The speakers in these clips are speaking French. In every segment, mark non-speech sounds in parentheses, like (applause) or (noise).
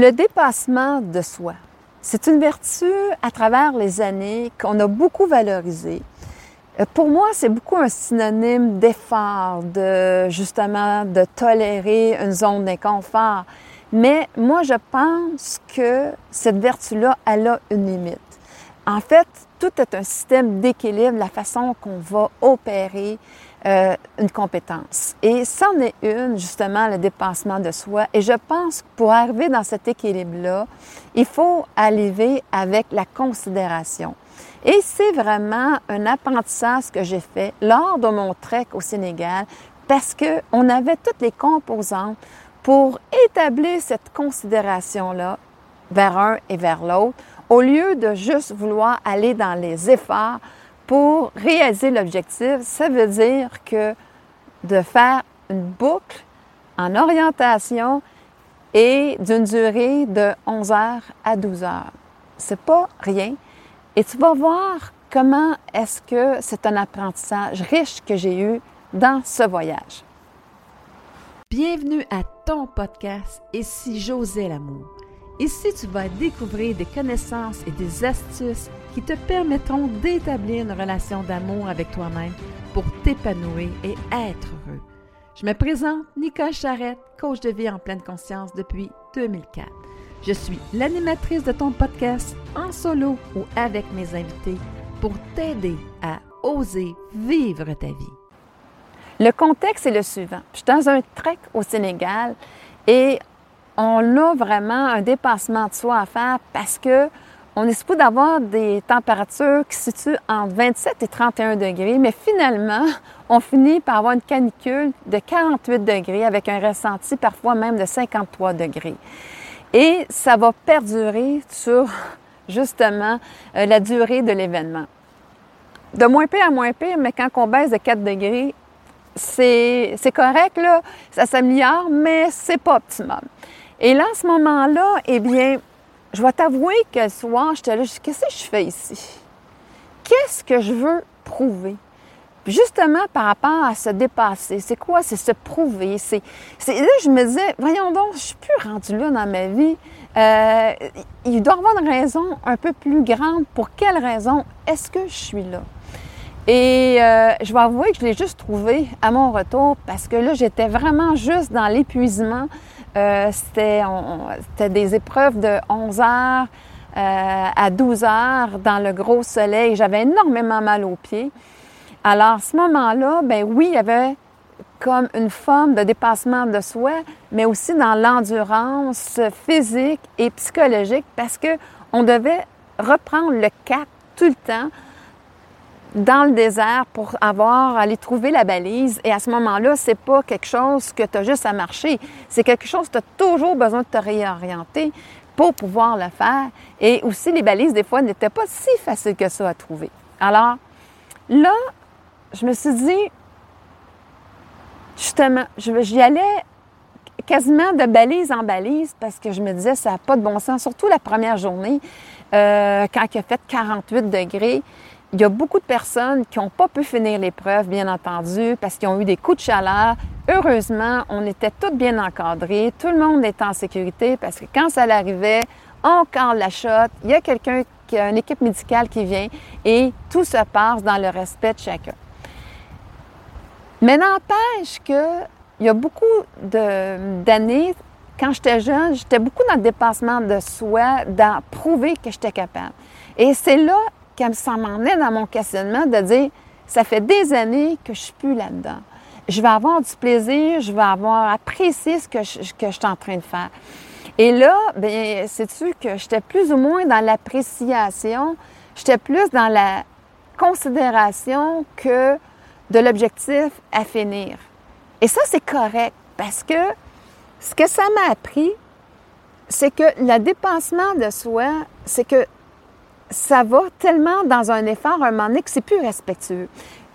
Le dépassement de soi, c'est une vertu à travers les années qu'on a beaucoup valorisée. Euh, pour moi, c'est beaucoup un synonyme d'effort, de justement de tolérer une zone d'inconfort. Mais moi, je pense que cette vertu-là, elle a une limite. En fait, tout est un système d'équilibre, la façon qu'on va opérer euh, une compétence. Et c'en est une, justement, le dépassement de soi. Et je pense que pour arriver dans cet équilibre-là, il faut arriver avec la considération. Et c'est vraiment un apprentissage que j'ai fait lors de mon trek au Sénégal parce qu'on avait toutes les composantes pour établir cette considération-là vers un et vers l'autre, au lieu de juste vouloir aller dans les efforts pour réaliser l'objectif, ça veut dire que de faire une boucle en orientation et d'une durée de 11 heures à 12 heures. C'est pas rien. Et tu vas voir comment est-ce que c'est un apprentissage riche que j'ai eu dans ce voyage. Bienvenue à ton podcast Et si j'osais l'amour? Ici, tu vas découvrir des connaissances et des astuces qui te permettront d'établir une relation d'amour avec toi-même pour t'épanouir et être heureux. Je me présente Nicole Charrette, coach de vie en pleine conscience depuis 2004. Je suis l'animatrice de ton podcast en solo ou avec mes invités pour t'aider à oser vivre ta vie. Le contexte est le suivant. Je suis dans un trek au Sénégal et on a vraiment un dépassement de soi à faire parce que on est supposé d'avoir des températures qui se situent entre 27 et 31 degrés, mais finalement, (laughs) on finit par avoir une canicule de 48 degrés avec un ressenti parfois même de 53 degrés. Et ça va perdurer sur (laughs) justement euh, la durée de l'événement. De moins pire à moins pire, mais quand on baisse de 4 degrés, c'est correct, là, ça s'améliore, mais c'est pas optimal. Et là, à ce moment-là, eh bien, je vais t'avouer que le soir, j'étais là, qu'est-ce que je fais ici? Qu'est-ce que je veux prouver? justement, par rapport à se dépasser, c'est quoi? C'est se prouver. C'est, là, je me disais, voyons donc, je suis plus rendue là dans ma vie. Euh, il doit y avoir une raison un peu plus grande. Pour quelle raison est-ce que je suis là? Et euh, je vais avouer que je l'ai juste trouvé à mon retour parce que là, j'étais vraiment juste dans l'épuisement. Euh, c'était, des épreuves de 11 heures à 12 heures dans le gros soleil. J'avais énormément mal aux pieds. Alors, à ce moment-là, ben oui, il y avait comme une forme de dépassement de soi, mais aussi dans l'endurance physique et psychologique parce que on devait reprendre le cap tout le temps dans le désert pour avoir aller trouver la balise et à ce moment-là, c'est pas quelque chose que tu as juste à marcher, c'est quelque chose que tu as toujours besoin de te réorienter pour pouvoir le faire et aussi les balises des fois n'étaient pas si faciles que ça à trouver. Alors là, je me suis dit, justement, j'y allais quasiment de balise en balise parce que je me disais, ça n'a pas de bon sens, surtout la première journée, euh, quand il a fait 48 degrés. Il y a beaucoup de personnes qui n'ont pas pu finir l'épreuve, bien entendu, parce qu'ils ont eu des coups de chaleur. Heureusement, on était toutes bien encadrés, tout le monde était en sécurité parce que quand ça arrivait, on calme la shot, il y a quelqu'un, une équipe médicale qui vient et tout se passe dans le respect de chacun. Mais n'empêche qu'il y a beaucoup d'années, quand j'étais jeune, j'étais beaucoup dans le dépassement de soi, dans prouver que j'étais capable. Et c'est là que ça m'emmenait dans mon questionnement de dire, ça fait des années que je suis plus là-dedans. Je vais avoir du plaisir, je vais avoir apprécié ce que je, que je suis en train de faire. Et là, bien, sais-tu que j'étais plus ou moins dans l'appréciation, j'étais plus dans la considération que de l'objectif à finir. Et ça, c'est correct parce que ce que ça m'a appris, c'est que le dépensement de soi, c'est que ça va tellement dans un effort un moment donné que c'est plus respectueux.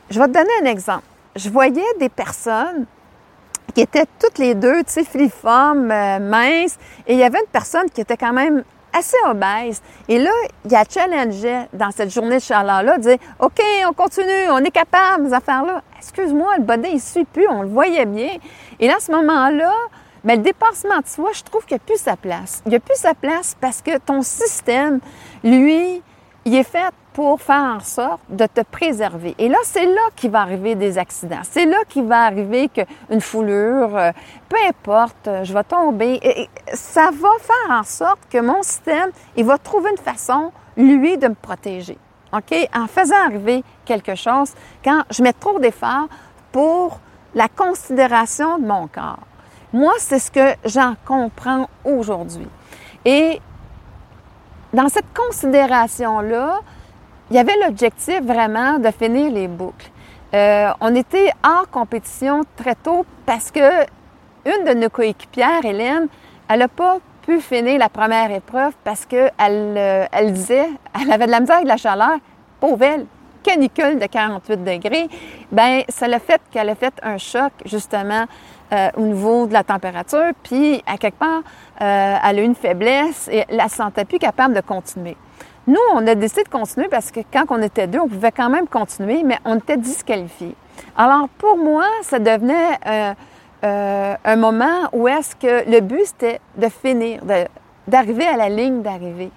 Je vais te donner un exemple. Je voyais des personnes qui étaient toutes les deux, tu sais, filiformes, euh, minces, et il y avait une personne qui était quand même assez obèse. Et là, il a challengé dans cette journée de chaleur-là, dire OK, on continue, on est capable, ces affaires-là. Excuse-moi, le body, il suit plus, on le voyait bien. Et là, à ce moment-là, Mais le dépassement de soi, je trouve qu'il n'y a plus sa place. Il n'y a plus sa place parce que ton système, lui, il est fait pour faire en sorte de te préserver. Et là, c'est là qu'il va arriver des accidents. C'est là qu'il va arriver qu'une foulure, euh, peu importe, euh, je vais tomber. Et ça va faire en sorte que mon système, il va trouver une façon, lui, de me protéger. OK? En faisant arriver quelque chose, quand je mets trop d'efforts pour la considération de mon corps. Moi, c'est ce que j'en comprends aujourd'hui. Et dans cette considération-là, il y avait l'objectif vraiment de finir les boucles. Euh, on était hors compétition très tôt parce que une de nos coéquipières, Hélène, elle n'a pas pu finir la première épreuve parce qu'elle euh, elle disait, elle avait de la misère avec la chaleur. Pauvre elle, canicule de 48 degrés. Ben, ça l'a fait qu'elle a fait un choc, justement, euh, au niveau de la température. Puis, à quelque part, euh, elle a eu une faiblesse et elle ne se sentait plus capable de continuer. Nous, on a décidé de continuer parce que quand on était deux, on pouvait quand même continuer, mais on était disqualifiés. Alors, pour moi, ça devenait euh, un moment où est-ce que le but, c'était de finir, d'arriver à la ligne d'arrivée.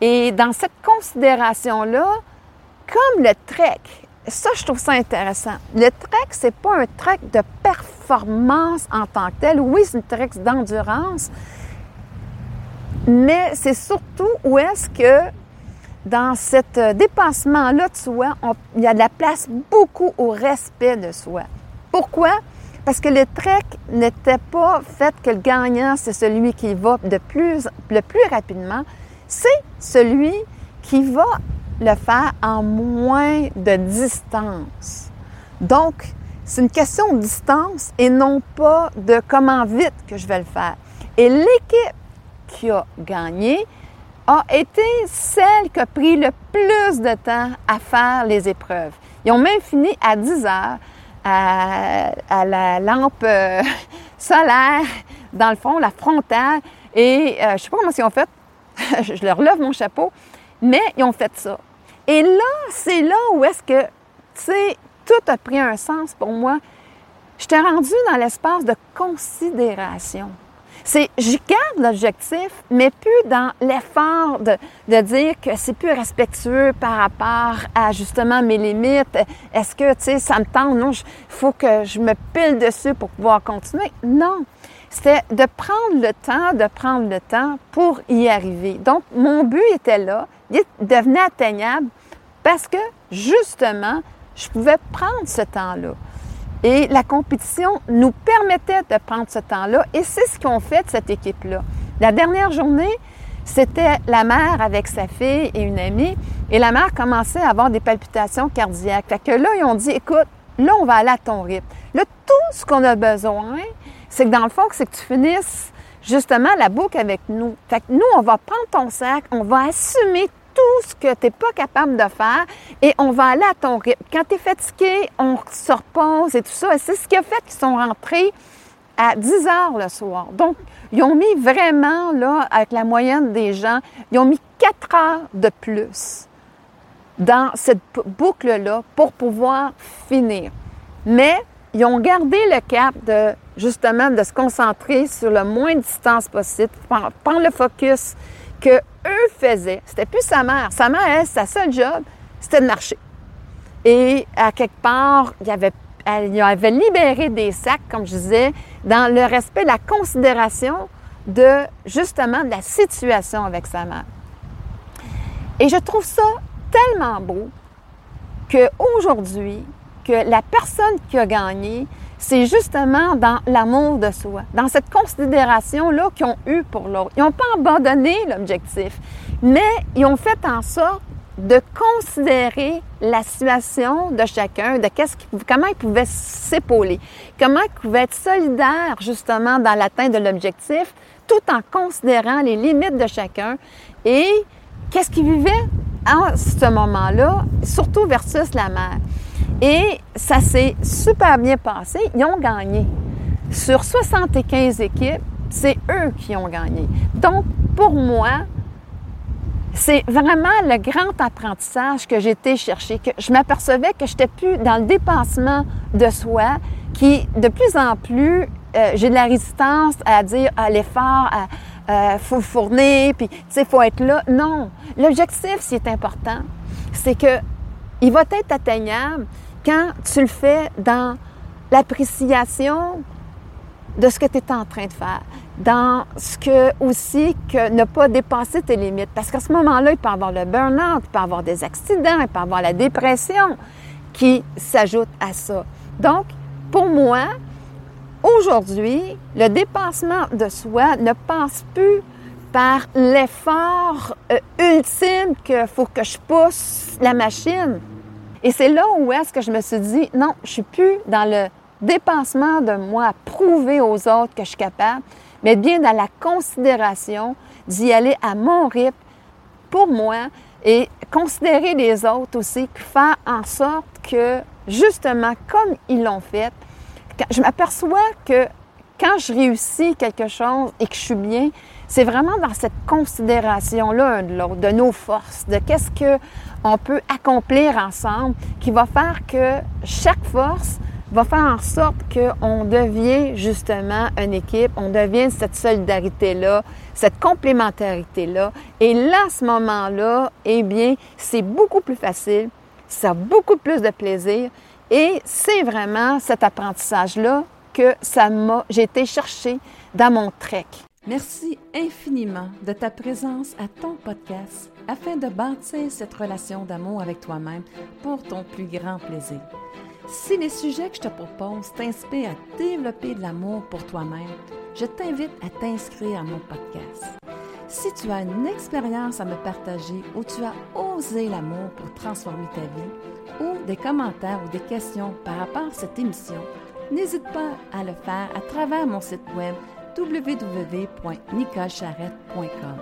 Et dans cette considération-là, comme le trek, ça, je trouve ça intéressant. Le trek, c'est pas un trek de performance en tant que tel. Oui, c'est une trek d'endurance, mais c'est surtout où est-ce que dans cet euh, dépassement-là de soi, il y a de la place beaucoup au respect de soi. Pourquoi? Parce que le trek n'était pas fait que le gagnant, c'est celui qui va de plus, le plus rapidement, c'est celui qui va le faire en moins de distance. Donc, c'est une question de distance et non pas de comment vite que je vais le faire. Et l'équipe qui a gagné, a été celle qui a pris le plus de temps à faire les épreuves. Ils ont même fini à 10 heures à, la lampe euh, (laughs) solaire, dans le fond, la frontale. Et euh, je ne sais pas comment ils ont fait. (laughs) je leur lève mon chapeau. Mais ils ont fait ça. Et là, c'est là où est-ce que, tu sais, tout a pris un sens pour moi. Je t'ai rendu dans l'espace de considération. C'est, j'y garde l'objectif, mais plus dans l'effort de, de dire que c'est plus respectueux par rapport à justement mes limites. Est-ce que, tu sais, ça me tente? Non, il faut que je me pile dessus pour pouvoir continuer. Non. C'était de prendre le temps, de prendre le temps pour y arriver. Donc, mon but était là, devenait atteignable parce que, justement, je pouvais prendre ce temps-là. Et la compétition nous permettait de prendre ce temps-là et c'est ce qu'on fait de cette équipe-là. La dernière journée, c'était la mère avec sa fille et une amie et la mère commençait à avoir des palpitations cardiaques. Fait que là, ils ont dit, écoute, là, on va aller à ton rythme. Là, tout ce qu'on a besoin, c'est que dans le fond, c'est que tu finisses justement la boucle avec nous. Fait que nous, on va prendre ton sac, on va assumer tout ce que tu n'es pas capable de faire et on va aller à ton rythme. Quand tu es fatigué, on se repose et tout ça. Et c'est ce qui a fait qu'ils sont rentrés à 10 heures le soir. Donc, ils ont mis vraiment, là, avec la moyenne des gens, ils ont mis 4 heures de plus dans cette boucle-là pour pouvoir finir. Mais ils ont gardé le cap de, justement, de se concentrer sur le moins de distance possible, prendre le focus que eux faisaient. C'était plus sa mère. Sa mère, elle, sa seule job, c'était de marcher. Et à quelque part, il y avait, elle avait libéré des sacs, comme je disais, dans le respect, la considération de, justement, de la situation avec sa mère. Et je trouve ça tellement beau qu'aujourd'hui, que la personne qui a gagné, c'est justement dans l'amour de soi, dans cette considération-là qu'ils ont eue pour l'autre. Ils n'ont pas abandonné l'objectif, mais ils ont fait en sorte de considérer la situation de chacun, de qu'est-ce comment ils pouvaient s'épauler, comment ils pouvaient être solidaires justement dans l'atteinte de l'objectif, tout en considérant les limites de chacun et qu'est-ce qu'ils vivaient en ce moment-là, surtout versus la mère. Et ça s'est super bien passé. Ils ont gagné. Sur 75 équipes, c'est eux qui ont gagné. Donc, pour moi, c'est vraiment le grand apprentissage que été chercher, que je m'apercevais que je n'étais plus dans le dépassement de soi, qui de plus en plus euh, j'ai de la résistance à dire à l'effort, il faut fournir, puis tu sais, faut être là. Non, l'objectif, ce qui est important, c'est que il va être atteignable quand tu le fais dans l'appréciation de ce que tu es en train de faire, dans ce que aussi que ne pas dépasser tes limites. Parce qu'à ce moment-là, il peut y avoir le burn-out, il peut y avoir des accidents, il peut y avoir la dépression qui s'ajoute à ça. Donc, pour moi, aujourd'hui, le dépassement de soi ne passe plus par l'effort euh, ultime qu'il faut que je pousse la machine. Et c'est là où est-ce que je me suis dit, non, je suis plus dans le dépassement de moi, prouver aux autres que je suis capable, mais bien dans la considération d'y aller à mon rythme pour moi et considérer les autres aussi, faire en sorte que, justement, comme ils l'ont fait, je m'aperçois que quand je réussis quelque chose et que je suis bien, c'est vraiment dans cette considération-là de nos forces, de qu'est-ce qu'on peut accomplir ensemble qui va faire que chaque force va faire en sorte qu'on devient justement une équipe, on devient cette solidarité-là, cette complémentarité-là. Et là, à ce moment-là, eh bien, c'est beaucoup plus facile, ça a beaucoup plus de plaisir et c'est vraiment cet apprentissage-là que ça m'a, j'ai été chercher dans mon trek. Merci infiniment de ta présence à ton podcast afin de bâtir cette relation d'amour avec toi-même pour ton plus grand plaisir. Si les sujets que je te propose t'inspirent à développer de l'amour pour toi-même, je t'invite à t'inscrire à mon podcast. Si tu as une expérience à me partager où tu as osé l'amour pour transformer ta vie, ou des commentaires ou des questions par rapport à cette émission, n'hésite pas à le faire à travers mon site web www.nicolcharrette.com.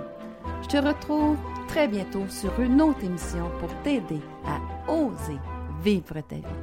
Je te retrouve très bientôt sur une autre émission pour t'aider à oser vivre ta vie.